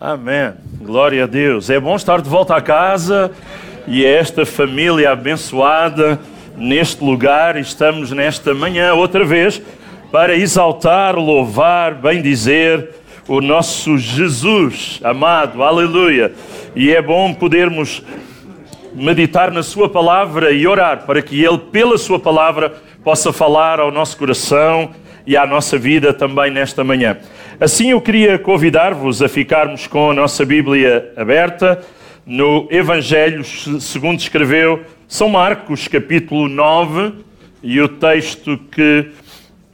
Amém. Glória a Deus. É bom estar de volta a casa e é esta família abençoada neste lugar. Estamos nesta manhã outra vez para exaltar, louvar, bendizer o nosso Jesus amado. Aleluia. E é bom podermos meditar na Sua palavra e orar para que Ele, pela Sua palavra, possa falar ao nosso coração e à nossa vida também nesta manhã. Assim, eu queria convidar-vos a ficarmos com a nossa Bíblia aberta no Evangelho segundo escreveu São Marcos, capítulo 9, e o texto que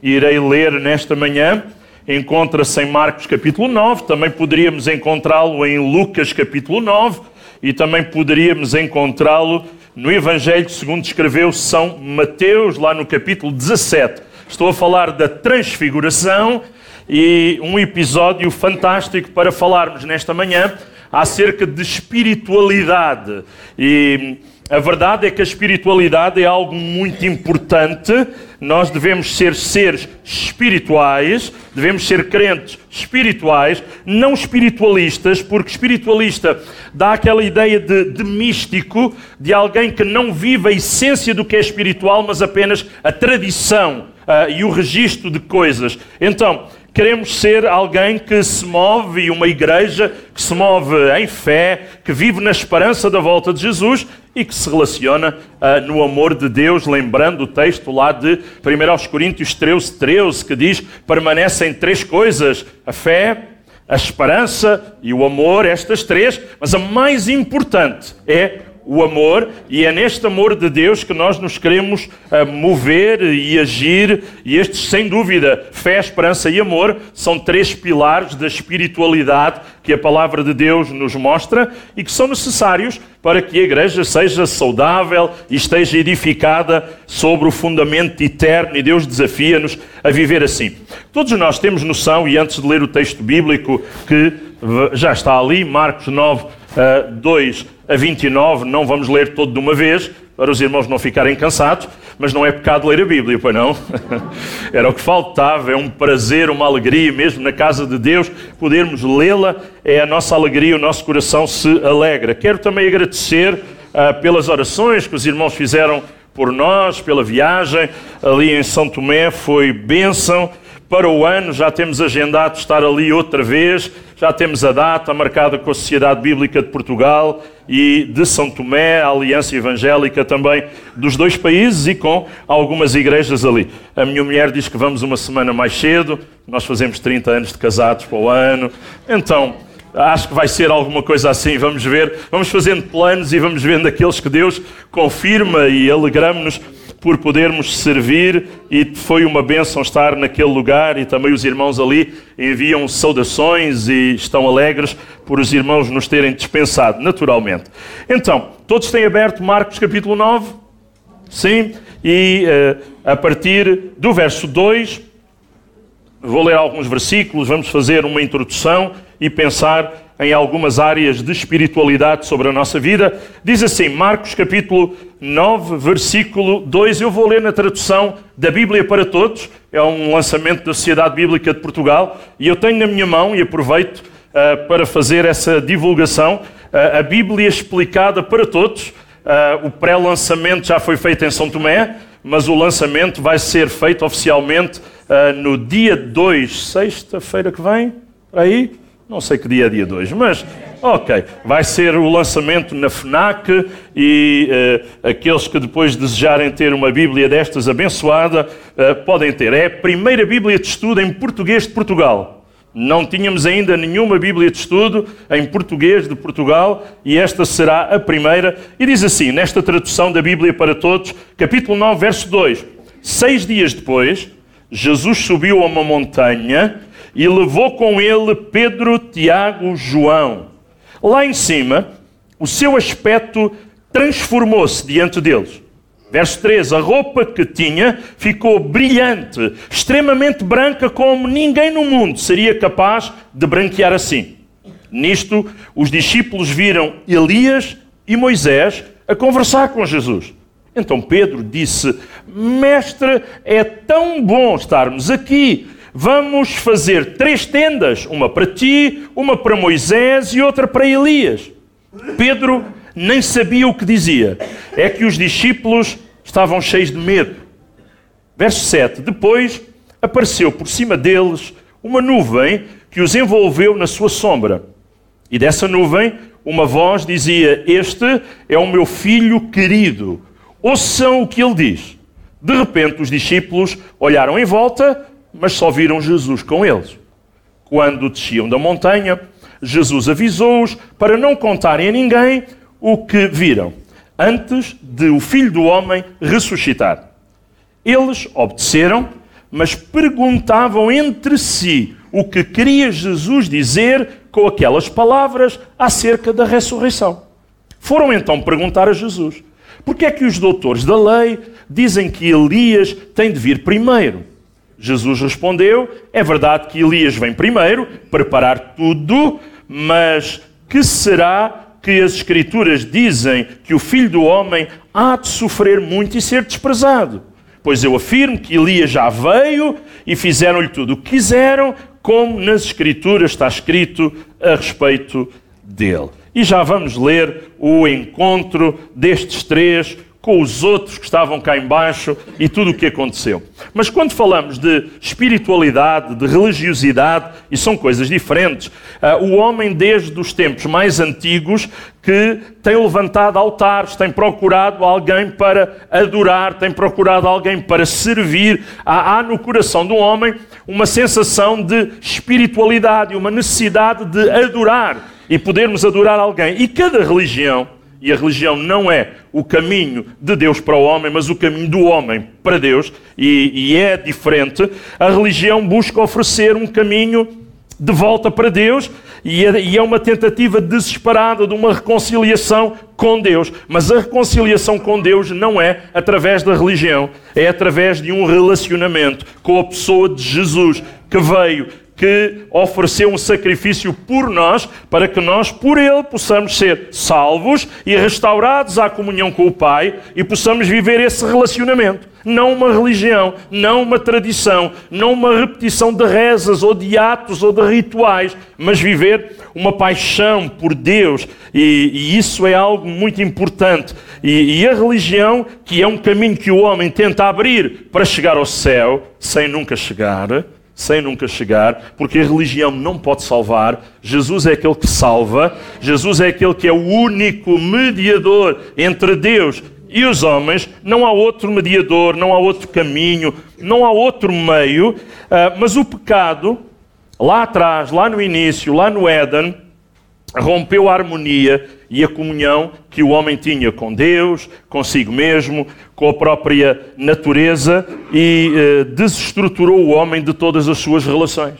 irei ler nesta manhã encontra-se em Marcos, capítulo 9, também poderíamos encontrá-lo em Lucas, capítulo 9, e também poderíamos encontrá-lo no Evangelho segundo escreveu São Mateus, lá no capítulo 17. Estou a falar da transfiguração e um episódio fantástico para falarmos nesta manhã acerca de espiritualidade. E a verdade é que a espiritualidade é algo muito importante. Nós devemos ser seres espirituais, devemos ser crentes espirituais, não espiritualistas, porque espiritualista dá aquela ideia de, de místico, de alguém que não vive a essência do que é espiritual, mas apenas a tradição uh, e o registro de coisas. Então, Queremos ser alguém que se move, e uma igreja que se move em fé, que vive na esperança da volta de Jesus e que se relaciona uh, no amor de Deus, lembrando o texto lá de 1 Coríntios 13, 13, que diz: permanecem três coisas: a fé, a esperança e o amor, estas três, mas a mais importante é o amor, e é neste amor de Deus que nós nos queremos uh, mover e agir, e estes, sem dúvida, fé, esperança e amor, são três pilares da espiritualidade que a palavra de Deus nos mostra e que são necessários para que a igreja seja saudável e esteja edificada sobre o fundamento eterno, e Deus desafia-nos a viver assim. Todos nós temos noção, e antes de ler o texto bíblico que já está ali, Marcos 9, uh, 2 a 29, não vamos ler todo de uma vez, para os irmãos não ficarem cansados, mas não é pecado ler a Bíblia, pois não? Era o que faltava, é um prazer, uma alegria, mesmo na casa de Deus, podermos lê-la, é a nossa alegria, o nosso coração se alegra. Quero também agradecer uh, pelas orações que os irmãos fizeram por nós, pela viagem ali em São Tomé, foi bênção. Para o ano já temos agendado estar ali outra vez, já temos a data marcada com a Sociedade Bíblica de Portugal e de São Tomé, a Aliança Evangélica também dos dois países e com algumas igrejas ali. A minha mulher diz que vamos uma semana mais cedo, nós fazemos 30 anos de casados para o ano, então acho que vai ser alguma coisa assim. Vamos ver, vamos fazendo planos e vamos vendo aqueles que Deus confirma e alegramos-nos por podermos servir e foi uma bênção estar naquele lugar e também os irmãos ali enviam saudações e estão alegres por os irmãos nos terem dispensado, naturalmente. Então, todos têm aberto Marcos capítulo 9? Sim? E uh, a partir do verso 2, vou ler alguns versículos, vamos fazer uma introdução e pensar em algumas áreas de espiritualidade sobre a nossa vida. Diz assim, Marcos capítulo 9, versículo 2. Eu vou ler na tradução da Bíblia para Todos. É um lançamento da Sociedade Bíblica de Portugal. E eu tenho na minha mão, e aproveito uh, para fazer essa divulgação, uh, a Bíblia explicada para todos. Uh, o pré-lançamento já foi feito em São Tomé, mas o lançamento vai ser feito oficialmente no dia 2, sexta-feira que vem, aí, não sei que dia é dia 2, mas ok. Vai ser o lançamento na FNAC e uh, aqueles que depois desejarem ter uma Bíblia destas abençoada uh, podem ter. É a primeira Bíblia de estudo em português de Portugal. Não tínhamos ainda nenhuma Bíblia de estudo em português de Portugal e esta será a primeira. E diz assim, nesta tradução da Bíblia para Todos, capítulo 9, verso 2: Seis dias depois, Jesus subiu a uma montanha e levou com ele Pedro, Tiago, João. Lá em cima, o seu aspecto transformou-se diante deles. Verso 3: A roupa que tinha ficou brilhante, extremamente branca, como ninguém no mundo seria capaz de branquear assim. Nisto, os discípulos viram Elias e Moisés a conversar com Jesus. Então Pedro disse: Mestre, é tão bom estarmos aqui Vamos fazer três tendas: uma para ti, uma para Moisés e outra para Elias. Pedro nem sabia o que dizia. É que os discípulos estavam cheios de medo. Verso 7: Depois apareceu por cima deles uma nuvem que os envolveu na sua sombra. E dessa nuvem uma voz dizia: Este é o meu filho querido. Ouçam o que ele diz. De repente, os discípulos olharam em volta, mas só viram Jesus com eles. Quando desciam da montanha, Jesus avisou-os para não contarem a ninguém o que viram, antes de o filho do homem ressuscitar. Eles obedeceram, mas perguntavam entre si o que queria Jesus dizer com aquelas palavras acerca da ressurreição. Foram então perguntar a Jesus: por que é que os doutores da lei dizem que Elias tem de vir primeiro? Jesus respondeu: é verdade que Elias vem primeiro, preparar tudo, mas que será que as Escrituras dizem que o filho do homem há de sofrer muito e ser desprezado? Pois eu afirmo que Elias já veio e fizeram-lhe tudo o que quiseram, como nas Escrituras está escrito a respeito dele. E já vamos ler o encontro destes três com os outros que estavam cá embaixo e tudo o que aconteceu. Mas quando falamos de espiritualidade, de religiosidade, e são coisas diferentes, uh, o homem desde os tempos mais antigos que tem levantado altares, tem procurado alguém para adorar, tem procurado alguém para servir. Há, há no coração do homem uma sensação de espiritualidade, uma necessidade de adorar e podermos adorar alguém. E cada religião, e a religião não é o caminho de Deus para o homem, mas o caminho do homem para Deus, e, e é diferente, a religião busca oferecer um caminho de volta para Deus e é, e é uma tentativa desesperada de uma reconciliação com Deus. Mas a reconciliação com Deus não é através da religião, é através de um relacionamento com a pessoa de Jesus que veio que ofereceu um sacrifício por nós, para que nós, por ele, possamos ser salvos e restaurados à comunhão com o Pai e possamos viver esse relacionamento. Não uma religião, não uma tradição, não uma repetição de rezas ou de atos ou de rituais, mas viver uma paixão por Deus. E, e isso é algo muito importante. E, e a religião, que é um caminho que o homem tenta abrir para chegar ao céu, sem nunca chegar sem nunca chegar, porque a religião não pode salvar. Jesus é aquele que salva, Jesus é aquele que é o único mediador entre Deus e os homens. Não há outro mediador, não há outro caminho, não há outro meio. Ah, mas o pecado, lá atrás, lá no início, lá no Éden, rompeu a harmonia e a comunhão que o homem tinha com Deus, consigo mesmo, com a própria natureza e eh, desestruturou o homem de todas as suas relações.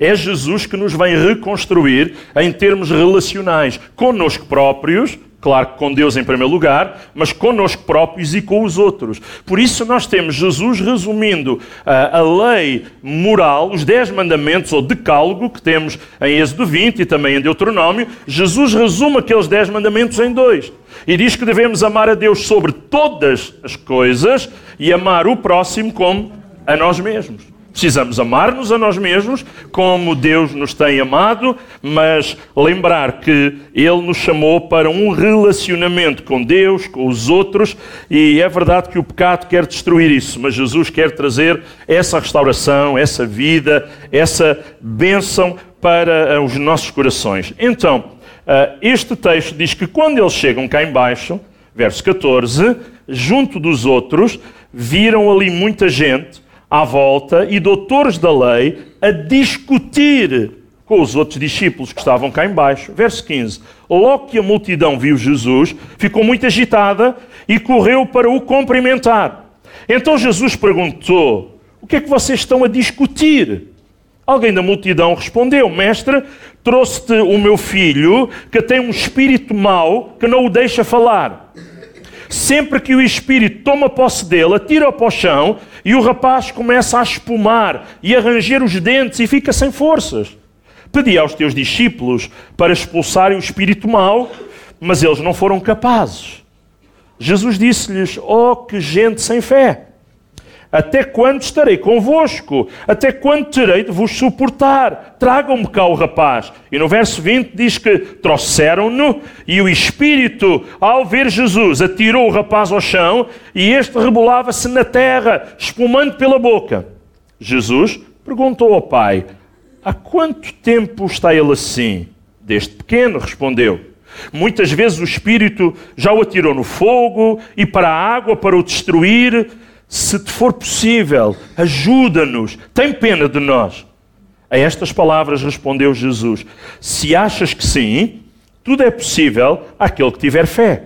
É Jesus que nos vem reconstruir em termos relacionais, conosco próprios Claro que com Deus em primeiro lugar, mas connosco próprios e com os outros. Por isso nós temos Jesus resumindo uh, a lei moral, os dez mandamentos ou decálogo que temos em Êxodo 20 e também em Deuteronômio. Jesus resume aqueles dez mandamentos em dois. E diz que devemos amar a Deus sobre todas as coisas e amar o próximo como a nós mesmos. Precisamos amar-nos a nós mesmos como Deus nos tem amado, mas lembrar que Ele nos chamou para um relacionamento com Deus, com os outros, e é verdade que o pecado quer destruir isso, mas Jesus quer trazer essa restauração, essa vida, essa bênção para eh, os nossos corações. Então, eh, este texto diz que quando eles chegam cá embaixo, verso 14, junto dos outros, viram ali muita gente à volta e doutores da lei a discutir com os outros discípulos que estavam cá embaixo. Verso 15. Logo que a multidão viu Jesus, ficou muito agitada e correu para o cumprimentar. Então Jesus perguntou: O que é que vocês estão a discutir? Alguém da multidão respondeu: Mestre, trouxe-te o meu filho que tem um espírito mau que não o deixa falar. Sempre que o espírito toma posse dele, atira-o para o chão e o rapaz começa a espumar e a ranger os dentes e fica sem forças. Pedi aos teus discípulos para expulsarem o espírito mau, mas eles não foram capazes. Jesus disse-lhes: Oh, que gente sem fé! Até quando estarei convosco? Até quando terei de vos suportar? Tragam-me cá o rapaz. E no verso 20 diz que trouxeram-no e o espírito, ao ver Jesus, atirou o rapaz ao chão e este rebolava-se na terra, espumando pela boca. Jesus perguntou ao pai: Há quanto tempo está ele assim? Desde pequeno, respondeu. Muitas vezes o Espírito já o atirou no fogo e para a água para o destruir. Se te for possível, ajuda-nos, tem pena de nós. A estas palavras respondeu Jesus: Se achas que sim, tudo é possível àquele que tiver fé.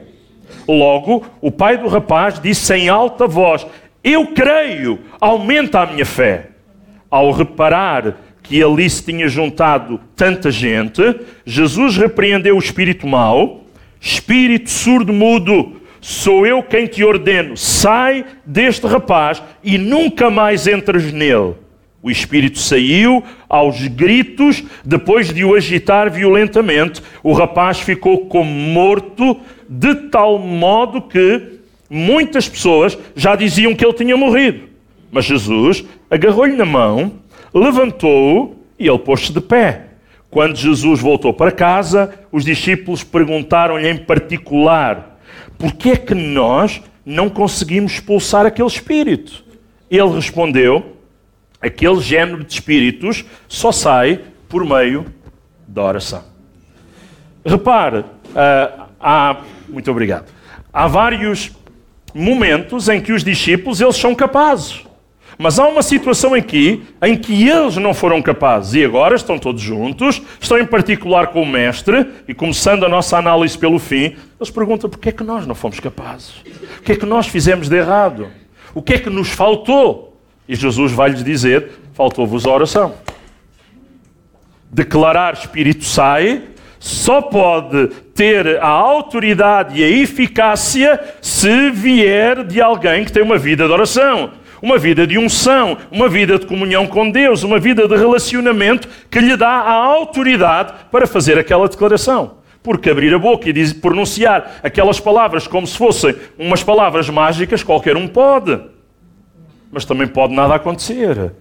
Logo, o pai do rapaz disse em alta voz: Eu creio, aumenta a minha fé. Ao reparar que ali se tinha juntado tanta gente, Jesus repreendeu o espírito mau, espírito surdo-mudo, sou eu quem te ordeno, sai deste rapaz e nunca mais entres nele. O espírito saiu aos gritos, depois de o agitar violentamente, o rapaz ficou como morto, de tal modo que muitas pessoas já diziam que ele tinha morrido. Mas Jesus agarrou-lhe na mão, levantou-o e ele pôs-se de pé. Quando Jesus voltou para casa, os discípulos perguntaram-lhe em particular: por que é que nós não conseguimos expulsar aquele espírito? Ele respondeu: aquele género de espíritos só sai por meio da oração. Repare, uh, há, muito obrigado. Há vários momentos em que os discípulos eles são capazes. Mas há uma situação aqui em que eles não foram capazes e agora estão todos juntos, estão em particular com o Mestre e começando a nossa análise pelo fim, eles perguntam porquê é que nós não fomos capazes? O que é que nós fizemos de errado? O que é que nos faltou? E Jesus vai-lhes dizer: faltou-vos a oração. Declarar Espírito sai só pode ter a autoridade e a eficácia se vier de alguém que tem uma vida de oração uma vida de unção, uma vida de comunhão com Deus, uma vida de relacionamento que lhe dá a autoridade para fazer aquela declaração. Porque abrir a boca e pronunciar aquelas palavras como se fossem umas palavras mágicas, qualquer um pode. Mas também pode nada acontecer.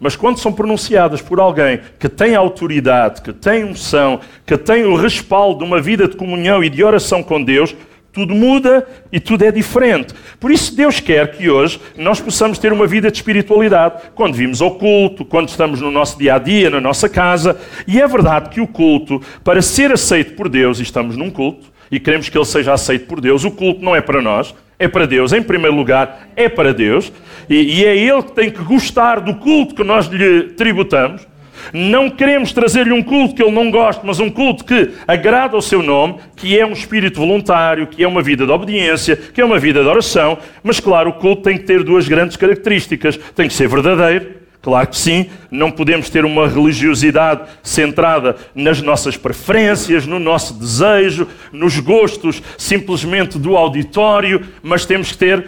Mas quando são pronunciadas por alguém que tem autoridade, que tem unção, que tem o respaldo de uma vida de comunhão e de oração com Deus, tudo muda e tudo é diferente. Por isso, Deus quer que hoje nós possamos ter uma vida de espiritualidade. Quando vimos ao culto, quando estamos no nosso dia a dia, na nossa casa. E é verdade que o culto, para ser aceito por Deus, e estamos num culto, e queremos que ele seja aceito por Deus, o culto não é para nós, é para Deus. Em primeiro lugar, é para Deus. E, e é Ele que tem que gostar do culto que nós lhe tributamos. Não queremos trazer-lhe um culto que ele não goste, mas um culto que agrada ao seu nome, que é um espírito voluntário, que é uma vida de obediência, que é uma vida de oração. Mas, claro, o culto tem que ter duas grandes características: tem que ser verdadeiro Claro que sim, não podemos ter uma religiosidade centrada nas nossas preferências, no nosso desejo, nos gostos simplesmente do auditório, mas temos que ter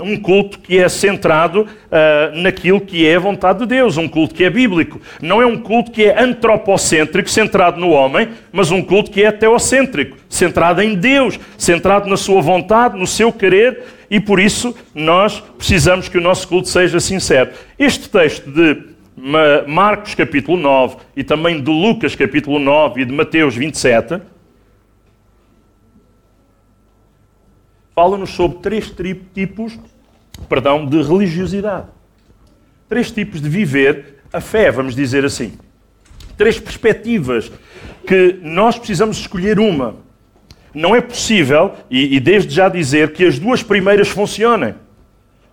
um, um culto que é centrado uh, naquilo que é a vontade de Deus, um culto que é bíblico. Não é um culto que é antropocêntrico, centrado no homem, mas um culto que é teocêntrico, centrado em Deus, centrado na sua vontade, no seu querer e por isso nós precisamos que o nosso culto seja sincero. Este texto de Marcos capítulo 9 e também de Lucas capítulo 9 e de Mateus 27 fala-nos sobre três tipos perdão, de religiosidade. Três tipos de viver a fé, vamos dizer assim. Três perspectivas que nós precisamos escolher uma não é possível, e, e desde já dizer, que as duas primeiras funcionem.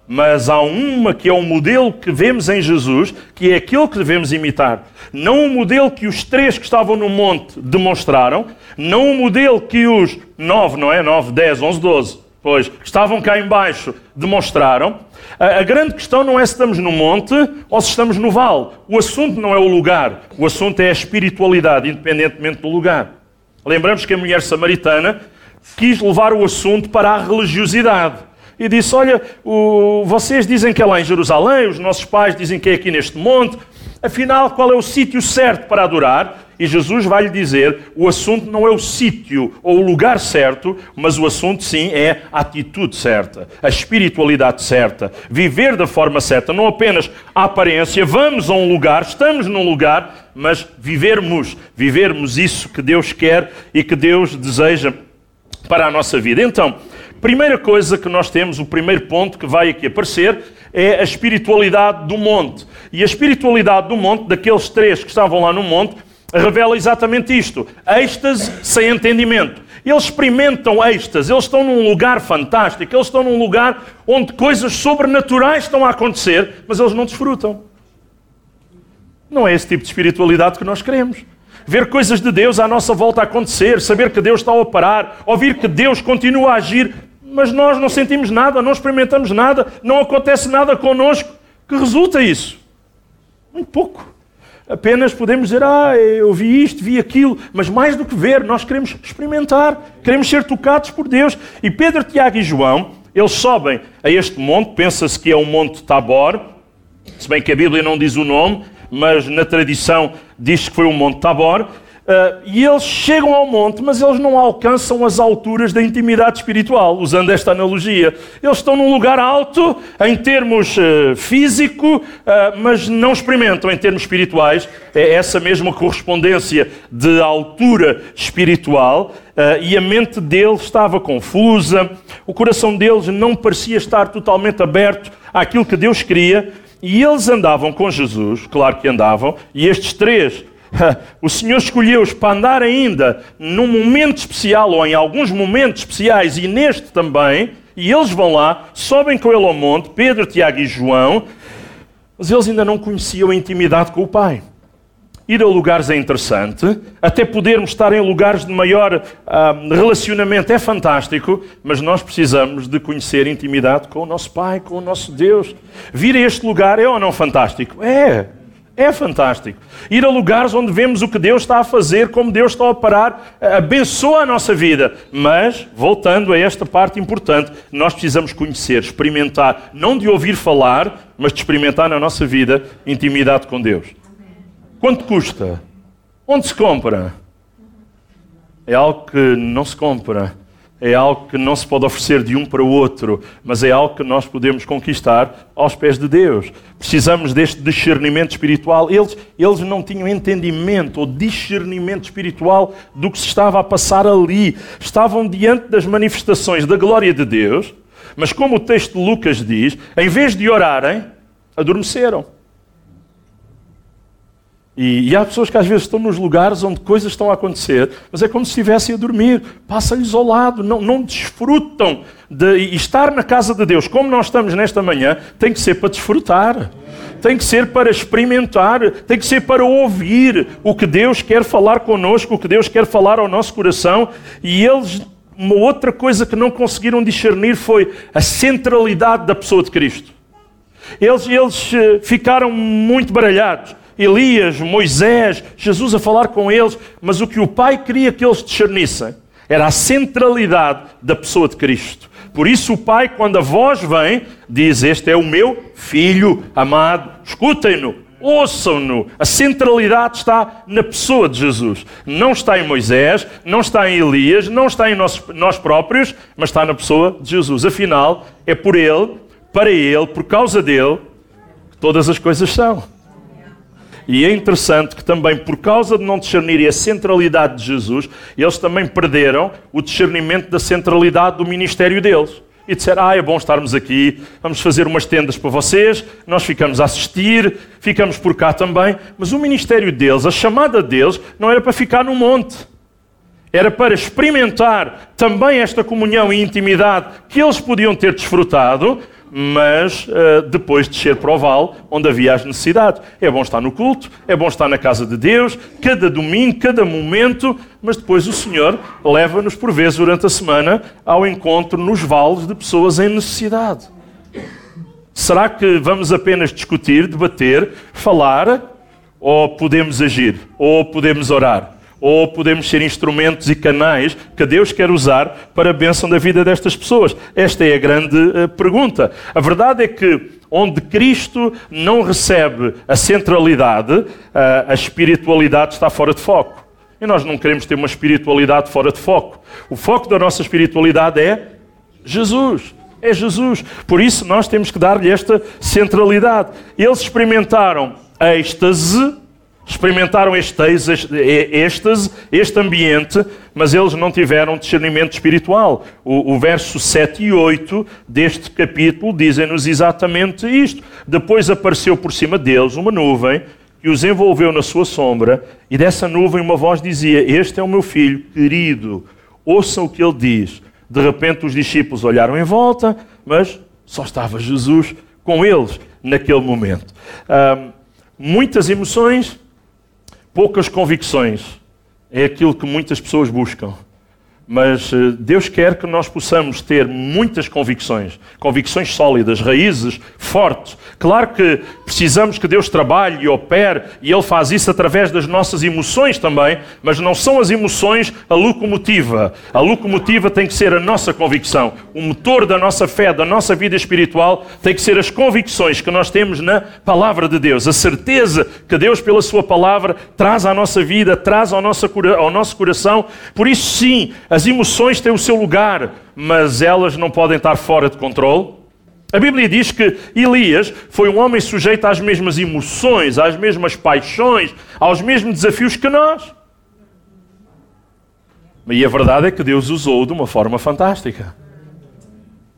Mas há uma que é o modelo que vemos em Jesus, que é aquele que devemos imitar. Não o modelo que os três que estavam no monte demonstraram, não o modelo que os nove, não é? Nove, dez, onze, doze, pois, que estavam cá embaixo demonstraram. A, a grande questão não é se estamos no monte ou se estamos no vale. O assunto não é o lugar, o assunto é a espiritualidade, independentemente do lugar. Lembramos que a mulher samaritana quis levar o assunto para a religiosidade. E disse: Olha, o, vocês dizem que é lá em Jerusalém, os nossos pais dizem que é aqui neste monte. Afinal, qual é o sítio certo para adorar? e Jesus vai lhe dizer: o assunto não é o sítio ou o lugar certo, mas o assunto sim é a atitude certa, a espiritualidade certa, viver da forma certa, não apenas a aparência, vamos a um lugar, estamos num lugar, mas vivermos, vivermos isso que Deus quer e que Deus deseja para a nossa vida. Então, primeira coisa que nós temos, o primeiro ponto que vai aqui aparecer, é a espiritualidade do monte. E a espiritualidade do monte, daqueles três que estavam lá no monte, revela exatamente isto: êxtase sem entendimento. Eles experimentam êxtase, eles estão num lugar fantástico, eles estão num lugar onde coisas sobrenaturais estão a acontecer, mas eles não desfrutam. Não é esse tipo de espiritualidade que nós queremos. Ver coisas de Deus à nossa volta acontecer, saber que Deus está a operar, ouvir que Deus continua a agir, mas nós não sentimos nada, não experimentamos nada, não acontece nada connosco. Que resulta isso? Muito pouco. Apenas podemos dizer, ah, eu vi isto, vi aquilo, mas mais do que ver, nós queremos experimentar, queremos ser tocados por Deus. E Pedro, Tiago e João, eles sobem a este monte, pensa-se que é o Monte Tabor, se bem que a Bíblia não diz o nome, mas na tradição diz que foi o Monte Tabor. Uh, e eles chegam ao monte, mas eles não alcançam as alturas da intimidade espiritual, usando esta analogia. Eles estão num lugar alto em termos uh, físico, uh, mas não experimentam em termos espirituais. É essa mesma correspondência de altura espiritual. e a mente deles estava confusa, o coração deles não parecia estar totalmente aberto àquilo que Deus queria. E eles andavam com Jesus, claro que andavam, e estes três o Senhor escolheu-os para andar ainda num momento especial ou em alguns momentos especiais e neste também, e eles vão lá, sobem com ele ao monte, Pedro, Tiago e João, mas eles ainda não conheciam a intimidade com o Pai. Ir a lugares é interessante, até podermos estar em lugares de maior ah, relacionamento é fantástico, mas nós precisamos de conhecer intimidade com o nosso Pai, com o nosso Deus. Vir a este lugar é ou não fantástico? É. É fantástico. Ir a lugares onde vemos o que Deus está a fazer, como Deus está a operar, abençoa a nossa vida. Mas, voltando a esta parte importante, nós precisamos conhecer, experimentar, não de ouvir falar, mas de experimentar na nossa vida intimidade com Deus. Quanto custa? Onde se compra? É algo que não se compra é algo que não se pode oferecer de um para o outro, mas é algo que nós podemos conquistar aos pés de Deus. Precisamos deste discernimento espiritual. Eles, eles não tinham entendimento ou discernimento espiritual do que se estava a passar ali. Estavam diante das manifestações da glória de Deus, mas como o texto de Lucas diz, em vez de orarem, adormeceram. E, e, há pessoas que às vezes estão nos lugares onde coisas estão a acontecer, mas é como se estivessem a dormir, passa-lhes ao lado, não, não desfrutam de estar na casa de Deus, como nós estamos nesta manhã, tem que ser para desfrutar, tem que ser para experimentar, tem que ser para ouvir o que Deus quer falar connosco, o que Deus quer falar ao nosso coração. E eles, uma outra coisa que não conseguiram discernir foi a centralidade da pessoa de Cristo. Eles, eles eh, ficaram muito baralhados. Elias, Moisés, Jesus a falar com eles, mas o que o Pai queria que eles discernissem era a centralidade da pessoa de Cristo. Por isso, o Pai, quando a voz vem, diz: Este é o meu filho amado, escutem-no, ouçam-no. A centralidade está na pessoa de Jesus. Não está em Moisés, não está em Elias, não está em nós, nós próprios, mas está na pessoa de Jesus. Afinal, é por Ele, para Ele, por causa dele, que todas as coisas são. E é interessante que também, por causa de não discernirem a centralidade de Jesus, eles também perderam o discernimento da centralidade do ministério deles. E disseram: Ah, é bom estarmos aqui, vamos fazer umas tendas para vocês, nós ficamos a assistir, ficamos por cá também. Mas o ministério deles, a chamada deles, não era para ficar no monte. Era para experimentar também esta comunhão e intimidade que eles podiam ter desfrutado, mas uh, depois descer para o vale, onde havia as necessidades. É bom estar no culto, é bom estar na casa de Deus, cada domingo, cada momento, mas depois o Senhor leva-nos por vezes durante a semana ao encontro nos vales de pessoas em necessidade. Será que vamos apenas discutir, debater, falar, ou podemos agir, ou podemos orar? Ou podemos ser instrumentos e canais que Deus quer usar para a bênção da vida destas pessoas? Esta é a grande uh, pergunta. A verdade é que onde Cristo não recebe a centralidade, uh, a espiritualidade está fora de foco. E nós não queremos ter uma espiritualidade fora de foco. O foco da nossa espiritualidade é Jesus. É Jesus. Por isso nós temos que dar-lhe esta centralidade. Eles experimentaram êxtase, experimentaram este êxtase, este ambiente, mas eles não tiveram discernimento espiritual. O, o verso 7 e 8 deste capítulo dizem-nos exatamente isto. Depois apareceu por cima deles uma nuvem que os envolveu na sua sombra, e dessa nuvem uma voz dizia: Este é o meu filho querido, ouçam o que ele diz. De repente os discípulos olharam em volta, mas só estava Jesus com eles naquele momento. muitas emoções, poucas convicções. É aquilo que muitas pessoas buscam. Mas eh, Deus quer que nós possamos ter muitas convicções, convicções sólidas, raízes fortes. Claro que precisamos que Deus trabalhe e opere, e Ele faz isso através das nossas emoções também, mas não são as emoções a locomotiva. A locomotiva tem que ser a nossa convicção. O motor da nossa fé, da nossa vida espiritual, tem que ser as convicções que nós temos na palavra de Deus. A certeza que Deus, pela Sua palavra, traz à nossa vida, traz ao nosso, coração. Por isso, sim, as as emoções têm o seu lugar, mas elas não podem estar fora de controle. A Bíblia diz que Elias foi um homem sujeito às mesmas emoções, às mesmas paixões, aos mesmos desafios que nós. E a verdade é que Deus usou de uma forma fantástica.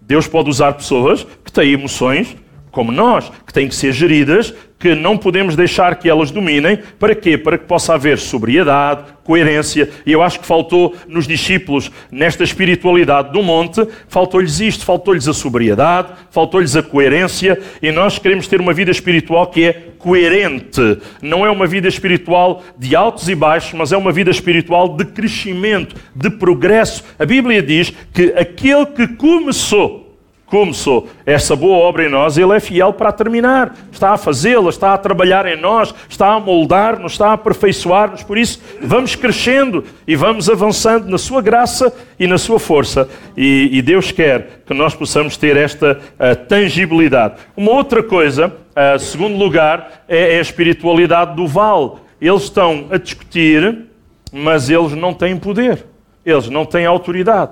Deus pode usar pessoas que têm emoções como nós, que têm que ser geridas que não podemos deixar que elas dominem. Para quê? Para que possa haver sobriedade, coerência. E eu acho que faltou nos discípulos, nesta espiritualidade do monte, faltou-lhes isto, faltou-lhes a sobriedade, faltou-lhes a coerência. E nós queremos ter uma vida espiritual que é coerente. Não é uma vida espiritual de altos e baixos, mas é uma vida espiritual de crescimento, de progresso. A Bíblia diz que aquele que começou começou essa boa obra em nós, Ele é fiel para terminar. Está a fazê-la, está a trabalhar em nós, está a moldar-nos, está a aperfeiçoar-nos. Por isso, vamos crescendo e vamos avançando na Sua graça e na Sua força. E, e Deus quer que nós possamos ter esta uh, tangibilidade. Uma outra coisa, uh, segundo lugar, é, é a espiritualidade do vale. Eles estão a discutir, mas eles não têm poder, eles não têm autoridade.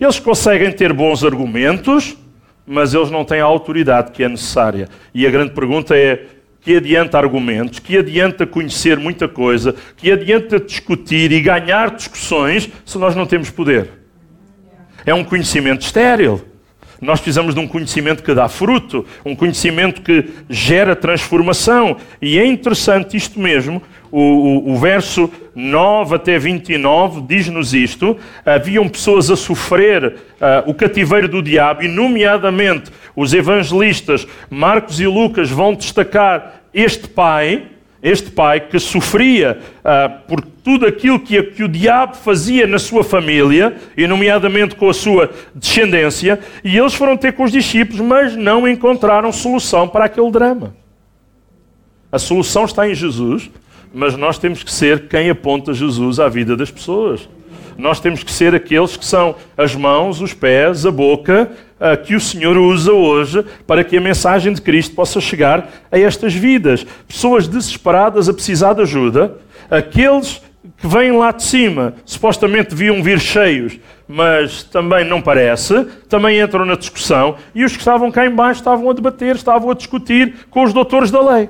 Eles conseguem ter bons argumentos, mas eles não têm a autoridade que é necessária. E a grande pergunta é: que adianta argumentos, que adianta conhecer muita coisa, que adianta discutir e ganhar discussões se nós não temos poder? É um conhecimento estéril. Nós precisamos de um conhecimento que dá fruto, um conhecimento que gera transformação. E é interessante isto mesmo, o, o, o verso 9 até 29 diz-nos isto: haviam pessoas a sofrer uh, o cativeiro do diabo, e, nomeadamente, os evangelistas Marcos e Lucas vão destacar este pai este pai que sofria uh, por tudo aquilo que, que, o diabo fazia na sua família, e nomeadamente com a sua descendência, e eles foram ter com os discípulos, mas não encontraram solução para aquele drama. A solução está em Jesus, mas nós temos que ser quem aponta Jesus à vida das pessoas. Nós temos que ser aqueles que são as mãos, os pés, a boca que o Senhor usa hoje para que a mensagem de Cristo possa chegar a estas vidas. Pessoas desesperadas a precisar de ajuda, aqueles que vêm lá de cima, supostamente deviam vir cheios, mas também não parece, também entram na discussão, e os que estavam cá embaixo estavam a debater, estavam a discutir com os doutores da lei,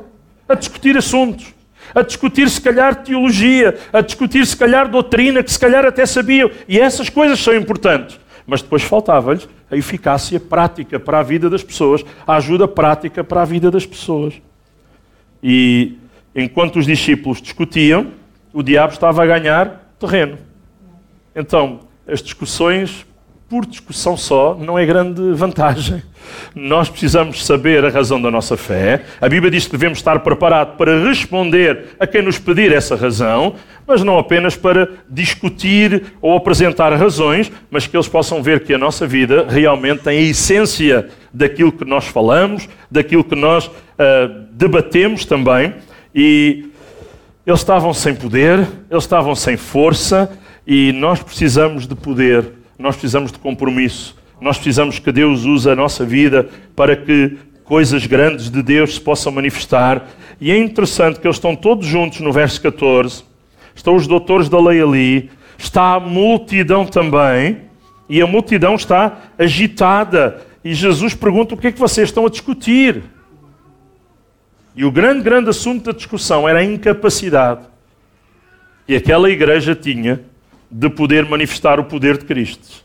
a discutir assuntos a discutir se calhar teologia, a discutir se calhar doutrina, que se calhar até sabiam. E essas coisas são importantes. Mas depois faltava-lhes a eficácia prática para a vida das pessoas, a ajuda prática para a vida das pessoas. E enquanto os discípulos discutiam, o diabo estava a ganhar terreno. Então, as discussões por discussão só não é grande vantagem. Nós precisamos saber a razão da nossa fé. A Bíblia diz que devemos estar preparados para responder a quem nos pedir essa razão, mas não apenas para discutir ou apresentar razões, mas que eles possam ver que a nossa vida realmente tem a essência daquilo que nós falamos, daquilo que nós uh, debatemos também. E Eles estavam sem poder, eles estavam sem força e nós precisamos de poder, nós precisamos de compromisso, nós precisamos que Deus use a nossa vida para que coisas grandes de Deus se possam manifestar. E é interessante que eles estão todos juntos no verso 14. Estão os doutores da lei ali, está a multidão também, e a multidão está agitada. E Jesus pergunta: o que é que vocês estão a discutir? E o grande, grande assunto da discussão era a incapacidade que aquela igreja tinha de poder manifestar o poder de Cristo.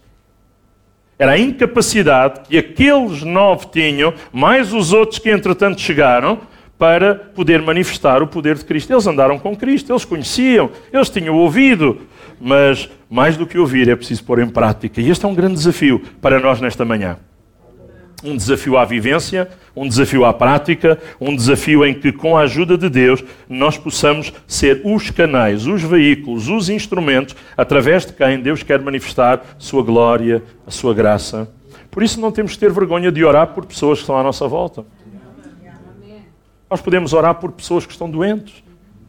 Era a incapacidade que aqueles nove tinham, mais os outros que entretanto chegaram, para poder manifestar o poder de Cristo. Eles andaram com Cristo, eles conheciam, eles tinham ouvido, mas mais do que ouvir é preciso pôr em prática. E este é um grande desafio para nós nesta manhã um desafio à vivência, um desafio à prática, um desafio em que, com a ajuda de Deus, nós possamos ser os canais, os veículos, os instrumentos através de quem Deus quer manifestar sua glória, a sua graça. Por isso não temos que ter vergonha de orar por pessoas que estão à nossa volta. Nós podemos orar por pessoas que estão doentes.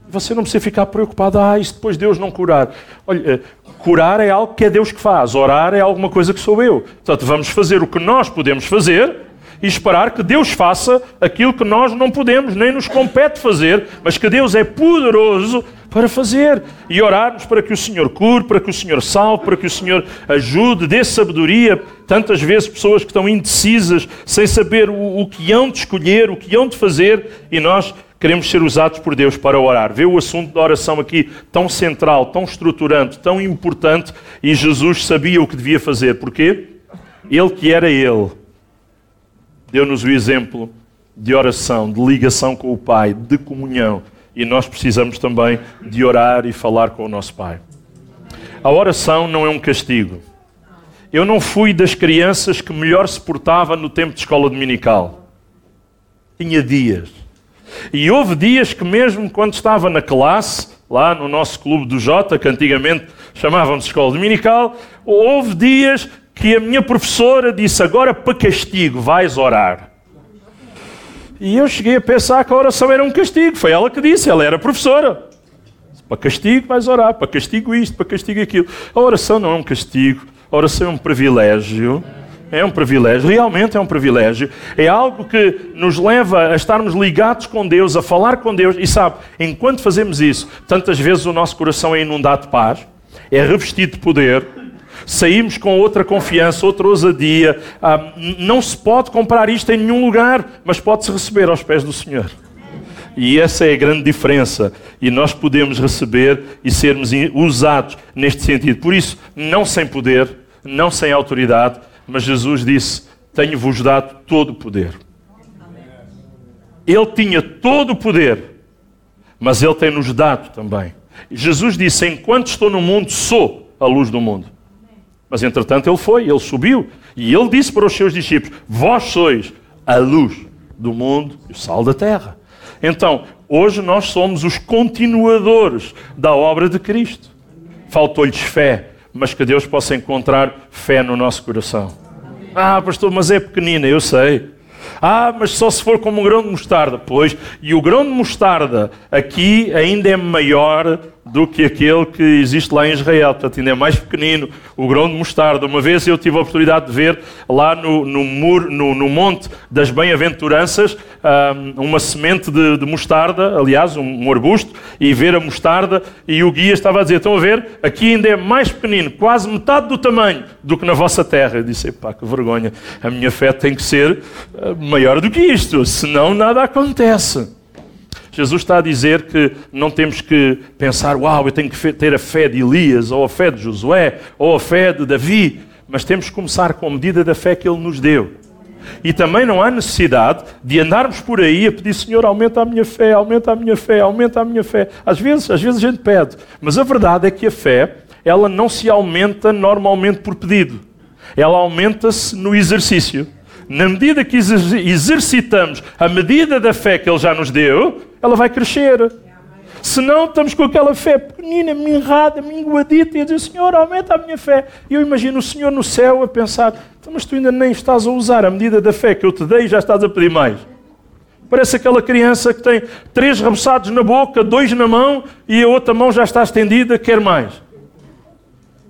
Você não precisa ficar preocupado, ah, isso depois Deus não curar. Olha, curar é algo que é Deus que faz, orar é alguma coisa que sou eu. Portanto, vamos fazer o que nós podemos fazer e esperar que Deus faça aquilo que nós não podemos, nem nos compete fazer, mas que Deus é poderoso para fazer. E orarmos para que o Senhor cure, para que o Senhor salve, para que o Senhor ajude, dê sabedoria. Tantas vezes pessoas que estão indecisas, sem saber o, o que hão de escolher, o que hão de fazer, e nós queremos ser usados por Deus para orar. Vê o assunto da oração aqui tão central, tão estruturante, tão importante e Jesus sabia o que devia fazer. Porquê? Ele que era Ele, deu-nos o exemplo de oração, de ligação com o Pai, de comunhão. E nós precisamos também de orar e falar com o nosso Pai. A oração não é um castigo. Eu não fui das crianças que melhor se portava no tempo de escola dominical. Tinha dias e houve dias que, mesmo quando estava na classe, lá no nosso clube do Jota, que antigamente chamávamos escola dominical, houve dias que a minha professora disse: Agora para castigo, vais orar. E eu cheguei a pensar que a oração era um castigo. Foi ela que disse, ela era professora. Para castigo vais orar, para castigo isto, para castigo aquilo. A oração não é um castigo, a oração é um privilégio. É um privilégio, realmente é um privilégio. É algo que nos leva a estarmos ligados com Deus, a falar com Deus. E sabe, enquanto fazemos isso, tantas vezes o nosso coração é inundado de paz, é revestido de poder, saímos com outra confiança, outra ousadia. Ah, não se pode comprar isto em nenhum lugar, mas pode-se receber aos pés do Senhor. E essa é a grande diferença. E nós podemos receber e sermos usados neste sentido. Por isso, não sem poder, não sem autoridade mas Jesus disse: Tenho-vos dado todo o poder. Ele tinha todo o poder, mas Ele tem-nos dado também. Jesus disse: Enquanto estou no mundo, sou a luz do mundo. Mas entretanto Ele foi, Ele subiu, e Ele disse para os seus discípulos: Vós sois a luz do mundo e o sal da terra. Então, hoje nós somos os continuadores da obra de Cristo. Faltou-lhes fé, mas que Deus possa encontrar fé no nosso coração. Ah, pastor, mas é pequenina, eu sei. Ah, mas só se for como um grão de mostarda. Pois, e o grão de mostarda aqui ainda é maior do que aquele que existe lá em Israel. Portanto, ainda é mais pequenino, o grão de mostarda. Uma vez eu tive a oportunidade de ver lá no, no, no, no Monte das Bem-aventuranças uma semente de, de, mostarda, aliás, um, arbusto, e ver a mostarda. E o guia estava a dizer: Estão a ver? Aqui ainda é mais pequenino, quase metade do tamanho do que na vossa terra. Eu disse: Pá, que vergonha. A minha fé tem que ser ah, maior do que isto, senão nada acontece. Jesus está a dizer que não temos que pensar, uau, eu tenho que ter a fé de Elias, ou a fé de Josué, ou a fé de Davi, mas temos que começar com a medida da fé que Ele nos deu. E também não há necessidade de andarmos por aí a pedir, Senhor, aumenta a minha fé, aumenta a minha fé, aumenta a minha fé. Às vezes, às vezes a gente pede, mas a verdade é que a fé, ela não se aumenta normalmente por pedido. Ela aumenta-se no exercício. Na medida que exercitamos a medida da fé que Ele já nos deu, ela vai crescer. Se não, estamos com aquela fé pequenina, minrada, minguadita, e a dizer, Senhor, aumenta a minha fé. E eu imagino o Senhor no céu a pensar, então, mas tu ainda nem estás a usar a medida da fé que eu te dei já estás a pedir mais. Parece aquela criança que tem três rabuçados na boca, dois na mão e a outra mão já está estendida, quer mais.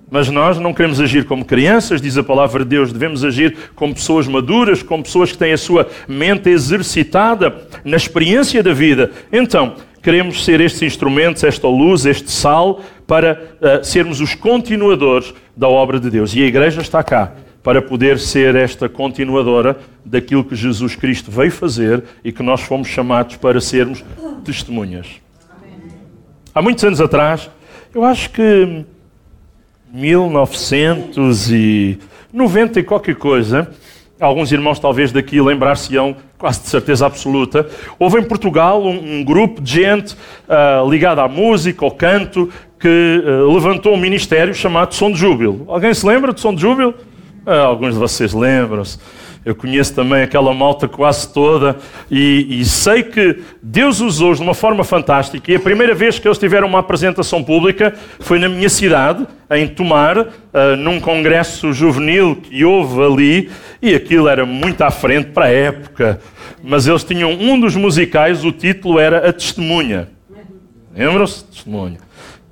Mas nós não queremos agir como crianças, diz a palavra de Deus, devemos agir como pessoas maduras, como pessoas que têm a sua mente exercitada na experiência da vida. Então, queremos ser estes instrumentos, esta luz, este sal, para uh, sermos os continuadores da obra de Deus. E a igreja está cá para poder ser esta continuadora daquilo que Jesus Cristo veio fazer e que nós fomos chamados para sermos testemunhas. Há muitos anos atrás, eu acho que 1990 e qualquer coisa, alguns irmãos talvez daqui lembrar-se-ão, quase de certeza absoluta, houve em Portugal um, um grupo de gente uh, ligada à música, ao canto, que uh, levantou um ministério chamado Som de Júbilo. Alguém se lembra de Som de Júbilo? Ah, alguns de vocês lembram-se. Eu conheço também aquela malta quase toda e, e, sei que Deus usou-os de uma forma fantástica. E a primeira vez que eles tiveram uma apresentação pública foi na minha cidade, em Tomar, uh, num congresso juvenil que houve ali. E aquilo era muito à frente para a época. Mas eles tinham um dos musicais, o título era A Testemunha. Lembram-se? Testemunha.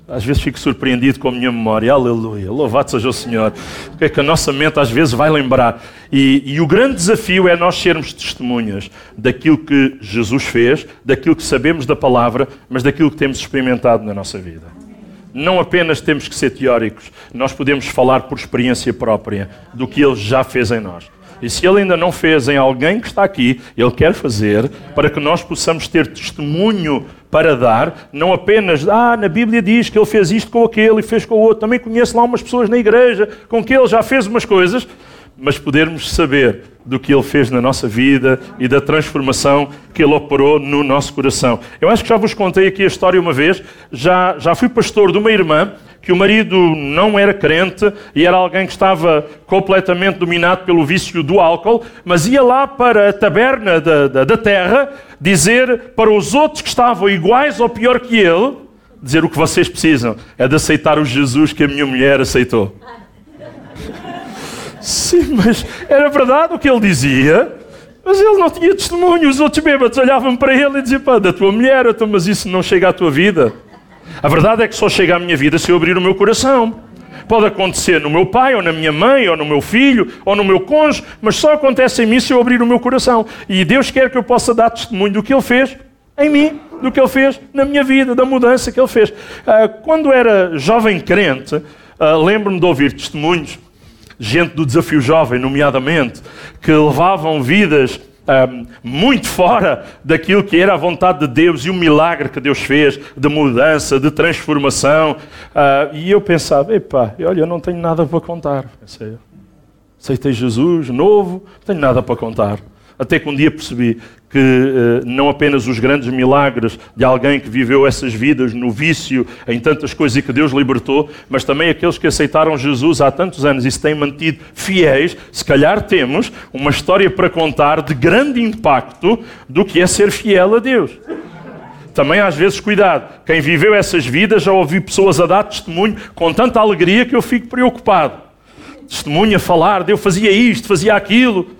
Às vezes fico surpreendido com a minha memória. Aleluia. Louvado seja o Senhor. O que é que a nossa mente às vezes vai lembrar? E, e, o grande desafio é nós sermos testemunhas daquilo que Jesus fez, daquilo que sabemos da palavra, mas daquilo que temos experimentado na nossa vida. Não apenas temos que ser teóricos, nós podemos falar por experiência própria do que Ele já fez em nós. E se Ele ainda não fez em alguém que está aqui, Ele quer fazer para que nós possamos ter testemunho para dar, não apenas, ah, na Bíblia diz que Ele fez isto com aquele e fez com o outro. Também conheço lá umas pessoas na igreja com que Ele já fez umas coisas, mas podermos saber do que Ele fez na nossa vida e da transformação que Ele operou no nosso coração. Eu acho que já vos contei aqui a história uma vez, já, já fui pastor de uma irmã que o marido não era crente e era alguém que estava completamente dominado pelo vício do álcool, mas ia lá para a taberna da, da, da terra dizer para os outros que estavam iguais ou pior que ele, dizer o que vocês precisam é de aceitar o Jesus que a minha mulher aceitou. Sim, mas era verdade o que ele dizia. Mas ele não tinha testemunho. Os outros bêbados olhavam para ele e diziam: pá, da tua mulher, então, mas isso não chega à tua vida. A verdade é que só chega à minha vida se eu abrir o meu coração. Pode acontecer no meu pai, ou na minha mãe, ou no meu filho, ou no meu cônjuge, mas só acontece em mim se eu abrir o meu coração. E Deus quer que eu possa dar testemunho do que Ele fez em mim, do que Ele fez na minha vida, da mudança que Ele fez. Ah, quando era jovem crente, ah, lembro-me de ouvir testemunhos, gente do desafio jovem, nomeadamente, que levavam vidas um, muito fora daquilo que era a vontade de Deus e o milagre que Deus fez de mudança, de transformação. Uh, e eu pensava, epá, olha, eu não tenho nada para contar. Pensei, aceitei Jesus, novo, não tenho nada para contar. Até que um dia percebi que eh, não apenas os grandes milagres de alguém que viveu essas vidas no vício, em tantas coisas e que Deus libertou, mas também aqueles que aceitaram Jesus há tantos anos e se têm mantido fiéis, se calhar temos uma história para contar de grande impacto do que é ser fiel a Deus. Também às vezes, cuidado, quem viveu essas vidas já ouvi pessoas a dar testemunho com tanta alegria que eu fico preocupado. Testemunho a falar, eu fazia isto, fazia aquilo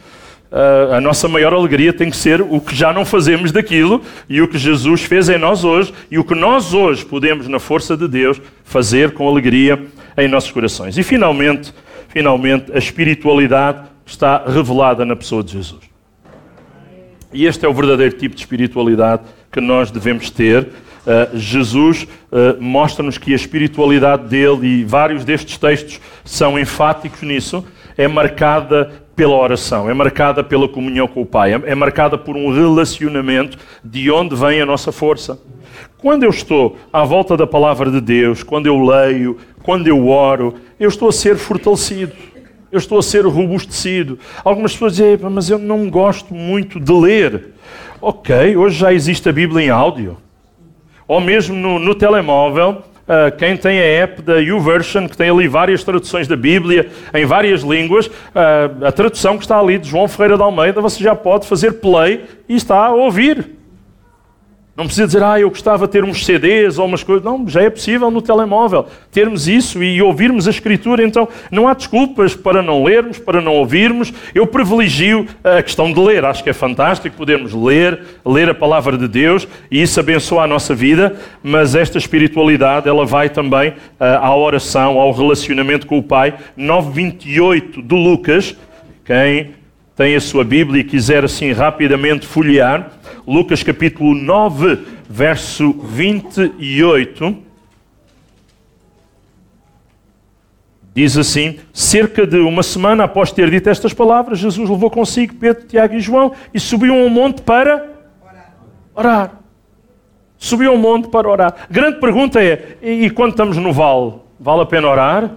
a nossa maior alegria tem que ser o que já não fazemos daquilo e o que Jesus fez em nós hoje e o que nós hoje podemos, na força de Deus, fazer com alegria em nossos corações. E finalmente, finalmente, a espiritualidade está revelada na pessoa de Jesus. E este é o verdadeiro tipo de espiritualidade que nós devemos ter. Uh, Jesus uh, mostra-nos que a espiritualidade dele, e vários destes textos são enfáticos nisso, é marcada pela oração, é marcada pela comunhão com o Pai, é, é marcada por um relacionamento de onde vem a nossa força. Quando eu estou à volta da palavra de Deus, quando eu leio, quando eu oro, eu estou a ser fortalecido, eu estou a ser robustecido. Algumas pessoas dizem, mas eu não gosto muito de ler. Ok, hoje já existe a Bíblia em áudio. Ou mesmo no, no telemóvel, Uh, quem tem a app da YouVersion, que tem ali várias traduções da Bíblia em várias línguas, uh, a tradução que está ali de João Ferreira de Almeida, você já pode fazer play e está a ouvir. Não precisa dizer, ah, eu gostava de ter uns CDs ou umas coisas. Não, já é possível no telemóvel termos isso e ouvirmos a Escritura. Então, não há desculpas para não lermos, para não ouvirmos. Eu privilegio a questão de ler. Acho que é fantástico podermos ler, ler a palavra de Deus e isso abençoa a nossa vida. Mas esta espiritualidade, ela vai também uh, à oração, ao relacionamento com o Pai. 9.28 de Lucas. Quem tem a sua Bíblia e quiser assim rapidamente folhear. Lucas capítulo 9, verso 28. Diz assim: cerca de uma semana após ter dito estas palavras, Jesus levou consigo Pedro, Tiago e João e subiu a um monte para orar. Subiu a um monte para orar. Grande pergunta é: e quando estamos no vale, vale a pena orar?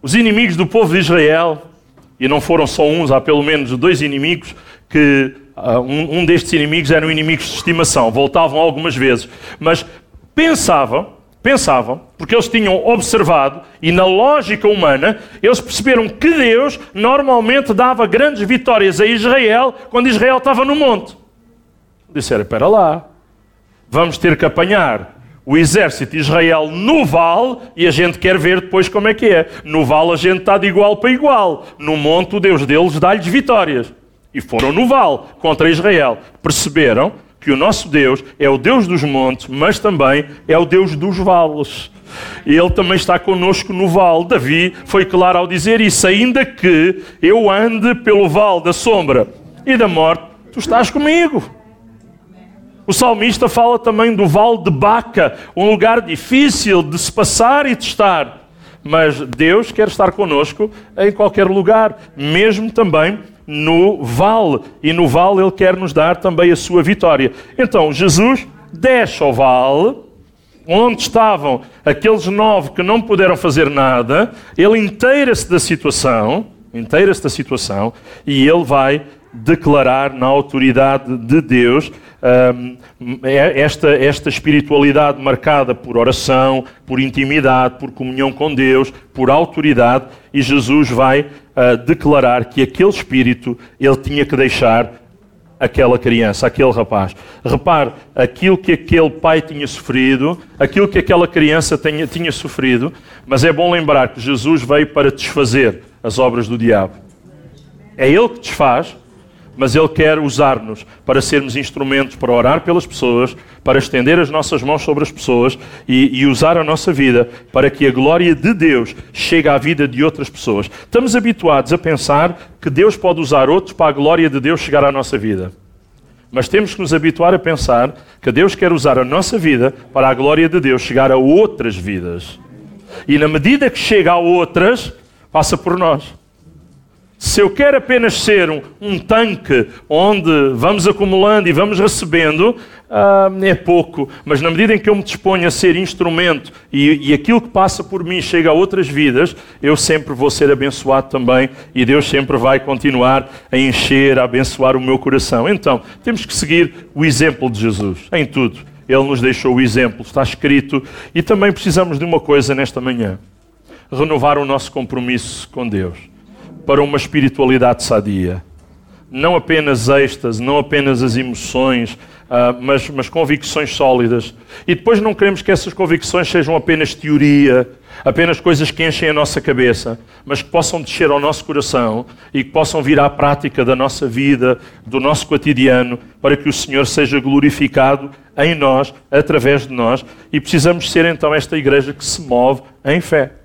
Os inimigos do povo de Israel e não foram só uns, há pelo menos dois inimigos que uh, um, um, destes inimigos eram inimigos de estimação, voltavam algumas vezes, mas pensavam, pensavam, porque eles tinham observado e na lógica humana eles perceberam que Deus normalmente dava grandes vitórias a Israel quando Israel estava no monte. Disseram: espera lá, vamos ter que apanhar o exército de Israel no vale e a gente quer ver depois como é que é. No vale a gente está de igual para igual. No monte o Deus deles dá-lhes vitórias. E foram no vale contra Israel. Perceberam que o nosso Deus é o Deus dos montes, mas também é o Deus dos vales. E Ele também está conosco no vale. Davi foi claro ao dizer isso, ainda que eu ande pelo vale da sombra e da morte, tu estás comigo. O salmista fala também do vale de Baca, um lugar difícil de se passar e de estar. Mas Deus quer estar conosco em qualquer lugar, mesmo também no vale. E no vale Ele quer nos dar também a sua vitória. Então Jesus desce ao vale, onde estavam aqueles nove que não puderam fazer nada, ele inteira-se da situação, inteira-se da situação, e ele vai declarar na autoridade de Deus esta, esta espiritualidade marcada por oração, por intimidade, por comunhão com Deus, por autoridade, e Jesus vai uh, declarar que aquele espírito ele tinha que deixar aquela criança, aquele rapaz. Repare, aquilo que aquele pai tinha sofrido, aquilo que aquela criança tinha, tinha sofrido, mas é bom lembrar que Jesus veio para desfazer as obras do diabo. É Ele que desfaz, mas Ele quer usar-nos para sermos instrumentos para orar pelas pessoas, para estender as nossas mãos sobre as pessoas e, e, usar a nossa vida para que a glória de Deus chegue à vida de outras pessoas. Estamos habituados a pensar que Deus pode usar outros para a glória de Deus chegar à nossa vida. Mas temos que nos habituar a pensar que Deus quer usar a nossa vida para a glória de Deus chegar a outras vidas. E na medida que chega a outras, passa por nós. Se eu quero apenas ser um, um tanque onde vamos acumulando e vamos recebendo, uh, é pouco. Mas na medida em que eu me disponho a ser instrumento e, e aquilo que passa por mim chega a outras vidas, eu sempre vou ser abençoado também e Deus sempre vai continuar a encher, a abençoar o meu coração. Então, temos que seguir o exemplo de Jesus em tudo. Ele nos deixou o exemplo, está escrito. E também precisamos de uma coisa nesta manhã: renovar o nosso compromisso com Deus para uma espiritualidade sadia. Não apenas êxtase, não apenas as emoções, uh, mas, mas convicções sólidas. E depois não queremos que essas convicções sejam apenas teoria, apenas coisas que enchem a nossa cabeça, mas que possam descer ao nosso coração e que possam vir à prática da nossa vida, do nosso cotidiano, para que o Senhor seja glorificado em nós, através de nós. E precisamos ser então esta igreja que se move em fé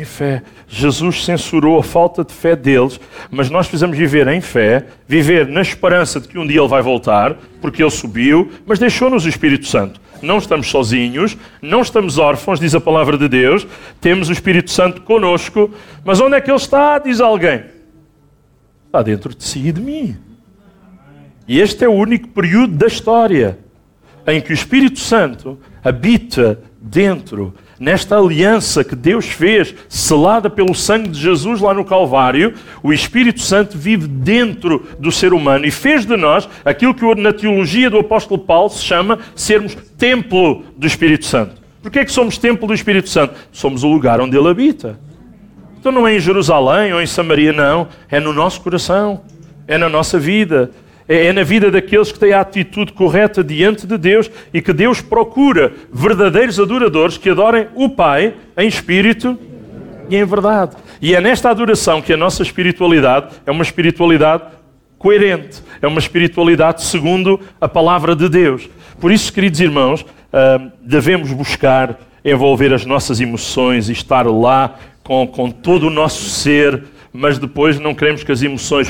em fé. Jesus censurou a falta de fé deles, mas nós precisamos viver em fé, viver na esperança de que um dia Ele vai voltar, porque Ele subiu, mas deixou-nos o Espírito Santo. Não estamos sozinhos, não estamos órfãos, diz a palavra de Deus, temos o Espírito Santo conosco, mas onde é que Ele está? Diz alguém. Está dentro de si e de mim. E este é o único período da história em que o Espírito Santo habita dentro nesta aliança que Deus fez, selada pelo sangue de Jesus lá no Calvário, o Espírito Santo vive dentro do ser humano e fez de nós aquilo que na teologia do apóstolo Paulo se chama sermos templo do Espírito Santo. Porquê é que somos templo do Espírito Santo? Somos o lugar onde ele habita. Então não é em Jerusalém ou em Samaria, não. É no nosso coração. É na nossa vida É, é na vida daqueles que têm a atitude correta diante de Deus e que Deus procura verdadeiros adoradores que adorem o Pai em espírito e em verdade. E é nesta adoração que a nossa espiritualidade é uma espiritualidade coerente, é uma espiritualidade segundo a palavra de Deus. Por isso, queridos irmãos, ah, devemos buscar envolver as nossas emoções e estar lá com, com todo o nosso ser, mas depois não queremos que as emoções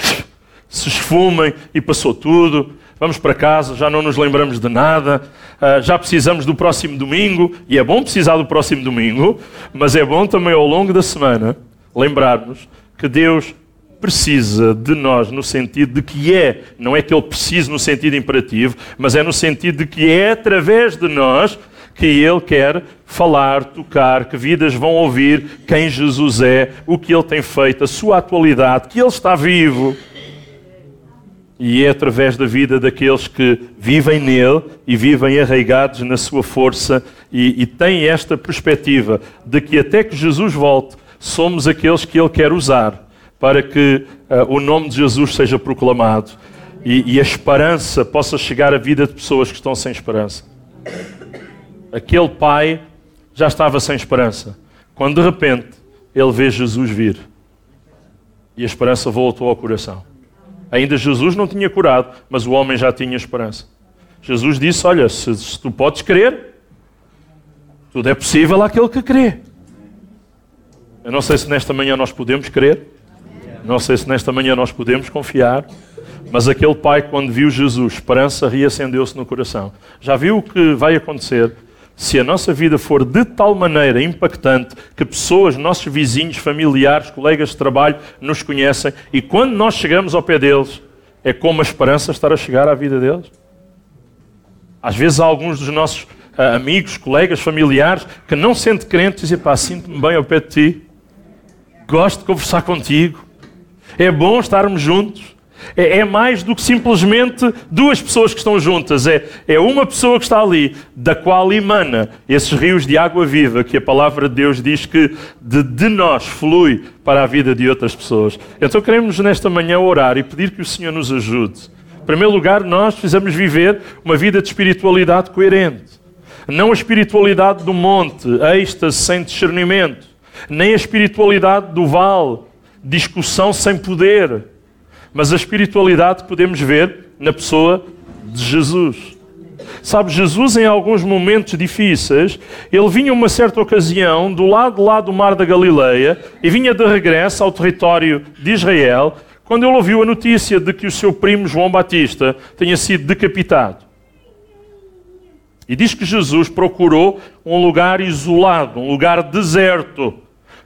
se esfumem e passou tudo. Vamos para casa, já não nos lembramos de nada, ah, já precisamos do próximo domingo, e é bom precisar do próximo domingo, mas é bom também ao longo da semana lembrarmos que Deus precisa de nós no sentido de que é, não é que Ele precise no sentido imperativo, mas é no sentido de que é através de nós que Ele quer falar, tocar, que vidas vão ouvir quem Jesus é, o que Ele tem feito, a sua atualidade, que Ele está vivo. E é através da vida daqueles que vivem nele e vivem arraigados na sua força e, e têm esta perspectiva de que até que Jesus volte, somos aqueles que Ele quer usar para que uh, o nome de Jesus seja proclamado e, e a esperança possa chegar à vida de pessoas que estão sem esperança. Aquele pai já estava sem esperança, quando de repente ele vê Jesus vir e a esperança voltou ao coração. Ainda Jesus não tinha curado, mas o homem já tinha esperança. Jesus disse: Olha, se, se tu podes crer, tudo é possível àquele que crê. Eu não sei se nesta manhã nós podemos crer. Não sei se nesta manhã nós podemos confiar, mas aquele pai, quando viu Jesus, esperança reacendeu-se no coração. Já viu o que vai acontecer se a nossa vida for de tal maneira impactante que pessoas, nossos vizinhos, familiares, colegas de trabalho nos conhecem e quando nós chegamos ao pé deles, é como a esperança estar a chegar à vida deles? Às vezes há alguns dos nossos uh, amigos, colegas, familiares que não sente crentes e dizem, pá, sinto-me bem ao pé de ti, gosto de conversar contigo, é bom estarmos juntos. É, é, mais do que simplesmente duas pessoas que estão juntas. É, é uma pessoa que está ali, da qual emana esses rios de água viva que a palavra de Deus diz que de, de nós flui para a vida de outras pessoas. Então queremos nesta manhã orar e pedir que o Senhor nos ajude. Em primeiro lugar, nós precisamos viver uma vida de espiritualidade coerente. Não a espiritualidade do monte, êxtase sem discernimento, nem a espiritualidade do vale, discussão sem poder, mas a espiritualidade podemos ver na pessoa de Jesus. Sabe, Jesus, em alguns momentos difíceis, ele vinha uma certa ocasião do lado lá do mar da Galileia e vinha de regresso ao território de Israel, quando ele ouviu a notícia de que o seu primo João Batista tinha sido decapitado. E diz que Jesus procurou um lugar isolado, um lugar deserto,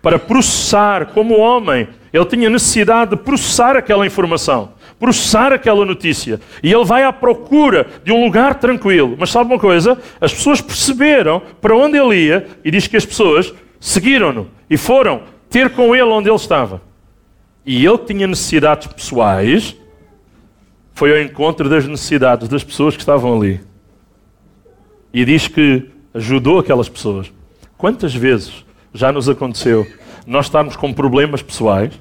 para processar como homem ele tinha necessidade de processar aquela informação, processar aquela notícia. E ele vai à procura de um lugar tranquilo. Mas sabe uma coisa? As pessoas perceberam para onde ele ia e diz que as pessoas seguiram-no e foram ter com ele onde ele estava. E ele tinha necessidades pessoais, foi ao encontro das necessidades das pessoas que estavam ali. E diz que ajudou aquelas pessoas. Quantas vezes já nos aconteceu nós estarmos com problemas pessoais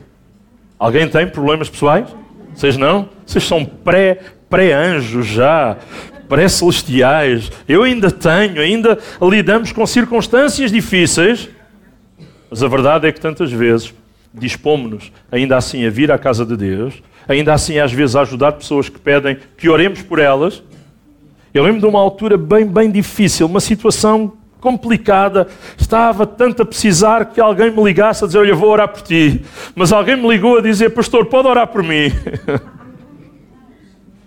Alguém tem problemas pessoais? Vocês não? Vocês são pré, pré-anjos já, pré-celestiais. Eu ainda tenho, ainda lidamos com circunstâncias difíceis. Mas a verdade é que tantas vezes dispomos-nos ainda assim a vir à casa de Deus, ainda assim às vezes a ajudar pessoas que pedem que oremos por elas. Eu lembro de uma altura bem, bem difícil, uma situação complicada, estava tanto a precisar que alguém me ligasse a dizer: Olha, vou orar por ti. Mas alguém me ligou a dizer: Pastor, pode orar por mim.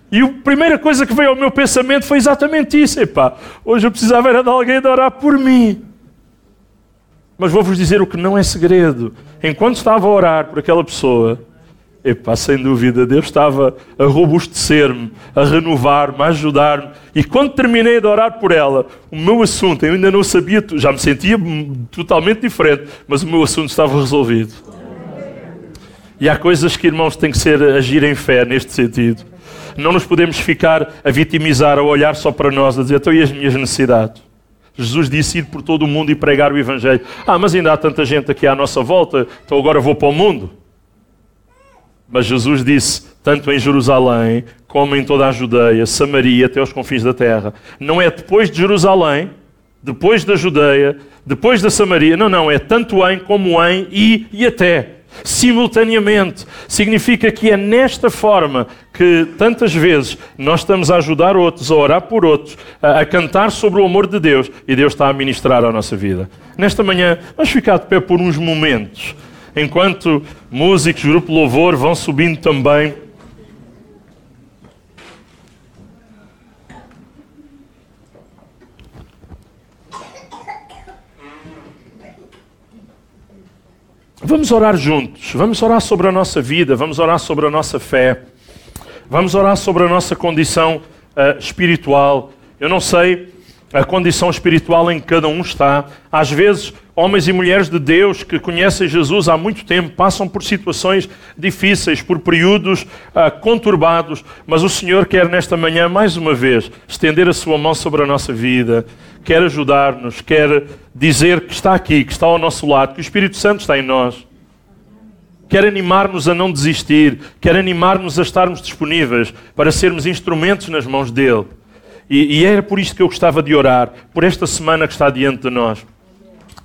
E a primeira coisa que veio ao meu pensamento foi exatamente isso. Epá, hoje eu precisava era de alguém de orar por mim. Mas vou-vos dizer o que não é segredo. Enquanto estava a orar por aquela pessoa, Epá, sem dúvida, Deus estava a robustecer-me, a renovar-me, a ajudar-me. E quando terminei de orar por ela, o meu assunto, eu ainda não sabia, já me sentia totalmente diferente, mas o meu assunto estava resolvido. E há coisas que, irmãos, têm que ser agir em fé neste sentido. Não nos podemos ficar a vitimizar, a olhar só para nós, a dizer, então e as minhas necessidades? Jesus disse ir por todo o mundo e pregar o Evangelho. Ah, mas ainda há tanta gente aqui à nossa volta, então agora vou para o mundo. Mas Jesus disse, tanto em Jerusalém como em toda a Judeia, Samaria, até os confins da terra. Não é depois de Jerusalém, depois da Judeia, depois da Samaria. Não, não, é tanto em como em e e até. Simultaneamente. Significa que é nesta forma que tantas vezes nós estamos a ajudar outros, a orar por outros, a, a cantar sobre o amor de Deus e Deus está a ministrar a nossa vida. Nesta manhã, vamos ficar de pé por uns momentos, enquanto músicos, grupo louvor vão subindo também. Vamos orar juntos, vamos orar sobre a nossa vida, vamos orar sobre a nossa fé, vamos orar sobre a nossa condição uh, espiritual. Eu não sei a condição espiritual em que cada um está. Às vezes, homens e mulheres de Deus que conhecem Jesus há muito tempo passam por situações difíceis, por períodos uh, conturbados, mas o Senhor quer nesta manhã, mais uma vez, estender a sua mão sobre a nossa vida quer ajudar-nos, quer dizer que está aqui, que está ao nosso lado, que o Espírito Santo está em nós. Quer animar-nos a não desistir, quer animar-nos a estarmos disponíveis para sermos instrumentos nas mãos dele. E, e era por isto que eu gostava de orar, por esta semana que está diante de nós.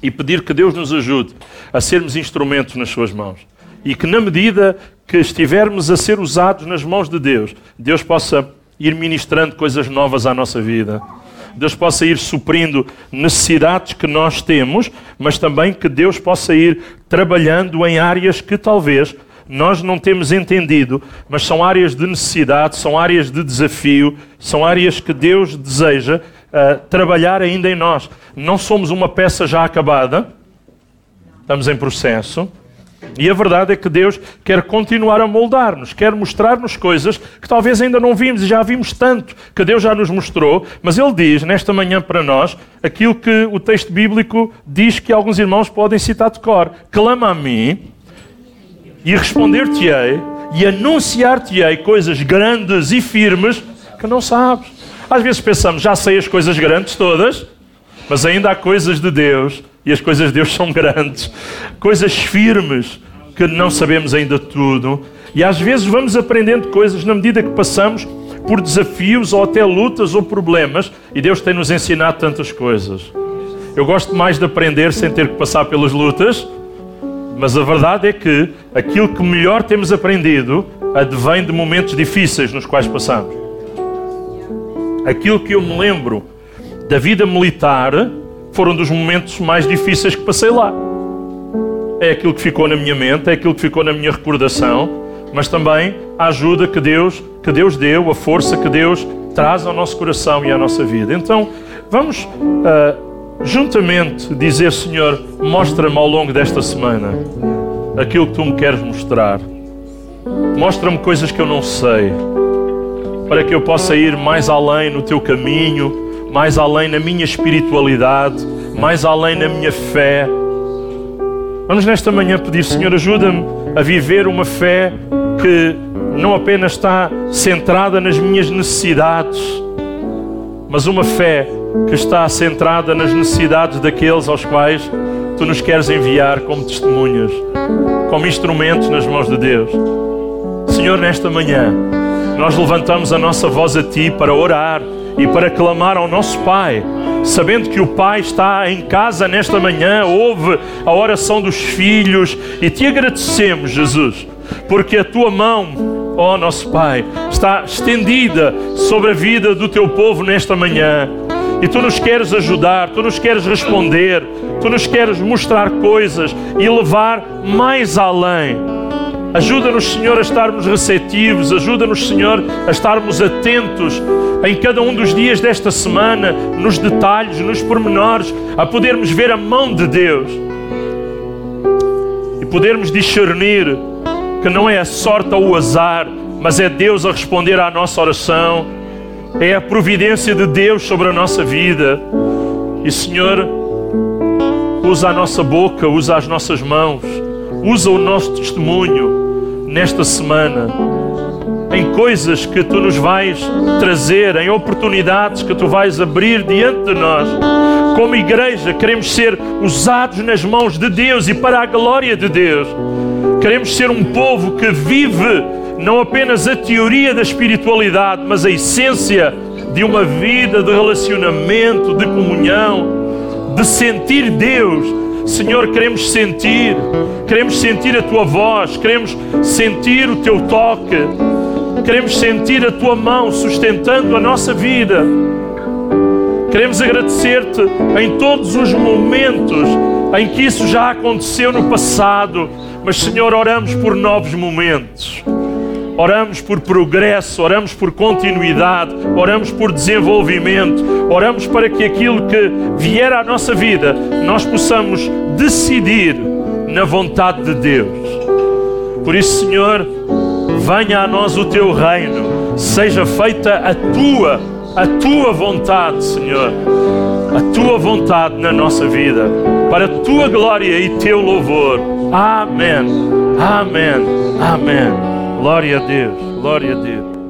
E pedir que Deus nos ajude a sermos instrumentos nas suas mãos. E que na medida que estivermos a ser usados nas mãos de Deus, Deus possa ir ministrando coisas novas à nossa vida Deus possa ir suprindo necessidades que nós temos, mas também que Deus possa ir trabalhando em áreas que talvez nós não temos entendido, mas são áreas de necessidade, são áreas de desafio, são áreas que Deus deseja uh, trabalhar ainda em nós. Não somos uma peça já acabada, estamos em processo. E a verdade é que Deus quer continuar a moldar-nos, quer mostrar-nos coisas que talvez ainda não vimos e já vimos tanto que Deus já nos mostrou, mas Ele diz nesta manhã para nós aquilo que o texto bíblico diz que alguns irmãos podem citar de cor: Clama a mim e responder-te-ei e anunciar-te-ei coisas grandes e firmes que não sabes. Às vezes pensamos, já sei as coisas grandes todas, mas ainda há coisas de Deus e as coisas de Deus são grandes, coisas firmes que não sabemos ainda tudo. E às vezes vamos aprendendo coisas na medida que passamos por desafios ou até lutas ou problemas, e Deus tem nos ensinado tantas coisas. Eu gosto mais de aprender sem ter que passar pelas lutas, mas a verdade é que aquilo que melhor temos aprendido advém de momentos difíceis nos quais passamos. Aquilo que eu me lembro da vida militar foram dos momentos mais difíceis que passei lá. É aquilo que ficou na minha mente, é aquilo que ficou na minha recordação, mas também a ajuda que Deus, que Deus deu, a força que Deus traz ao nosso coração e à nossa vida. Então, vamos uh, juntamente dizer, Senhor, mostra-me ao longo desta semana aquilo que tu me queres mostrar. Mostra-me coisas que eu não sei, para que eu possa ir mais além no teu caminho mais além na minha espiritualidade, mais além na minha fé. Vamos nesta manhã pedir, Senhor, ajuda-me a viver uma fé que não apenas está centrada nas minhas necessidades, mas uma fé que está centrada nas necessidades daqueles aos quais tu nos queres enviar como testemunhas, como instrumentos nas mãos de Deus. Senhor, nesta manhã, nós levantamos a nossa voz a Ti para orar e para clamar ao nosso Pai, sabendo que o Pai está em casa nesta manhã, ouve a oração dos filhos e te agradecemos, Jesus, porque a tua mão, ó nosso Pai, está estendida sobre a vida do teu povo nesta manhã. E tu nos queres ajudar, tu nos queres responder, tu nos queres mostrar coisas e levar mais além. Ajuda-nos, Senhor, a estarmos receptivos, ajuda-nos, Senhor, a estarmos atentos em cada um dos dias desta semana, nos detalhes, nos pormenores, a podermos ver a mão de Deus e podermos discernir que não é a sorte ou o azar, mas é Deus a responder à nossa oração, é a providência de Deus sobre a nossa vida. E, Senhor, usa a nossa boca, usa as nossas mãos, usa o nosso testemunho nesta semana, em coisas que tu nos vais trazer, em oportunidades que tu vais abrir diante de nós. Como igreja, queremos ser usados nas mãos de Deus e para a glória de Deus. Queremos ser um povo que vive não apenas a teoria da espiritualidade, mas a essência de uma vida de relacionamento, de comunhão, de sentir Deus. Senhor, queremos sentir, queremos sentir a tua voz, queremos sentir o teu toque, queremos sentir a tua mão sustentando a nossa vida. Queremos agradecer-te em todos os momentos em que isso já aconteceu no passado, mas Senhor, oramos por novos momentos. Oramos por progresso, oramos por continuidade, oramos por desenvolvimento, oramos para que aquilo que vier à nossa vida nós possamos decidir na vontade de Deus. Por isso, Senhor, venha a nós o teu reino, seja feita a tua, a tua vontade, Senhor, a tua vontade na nossa vida, para a tua glória e teu louvor. Amém. Amém. Amém. Glória a Deus, glória a Deus.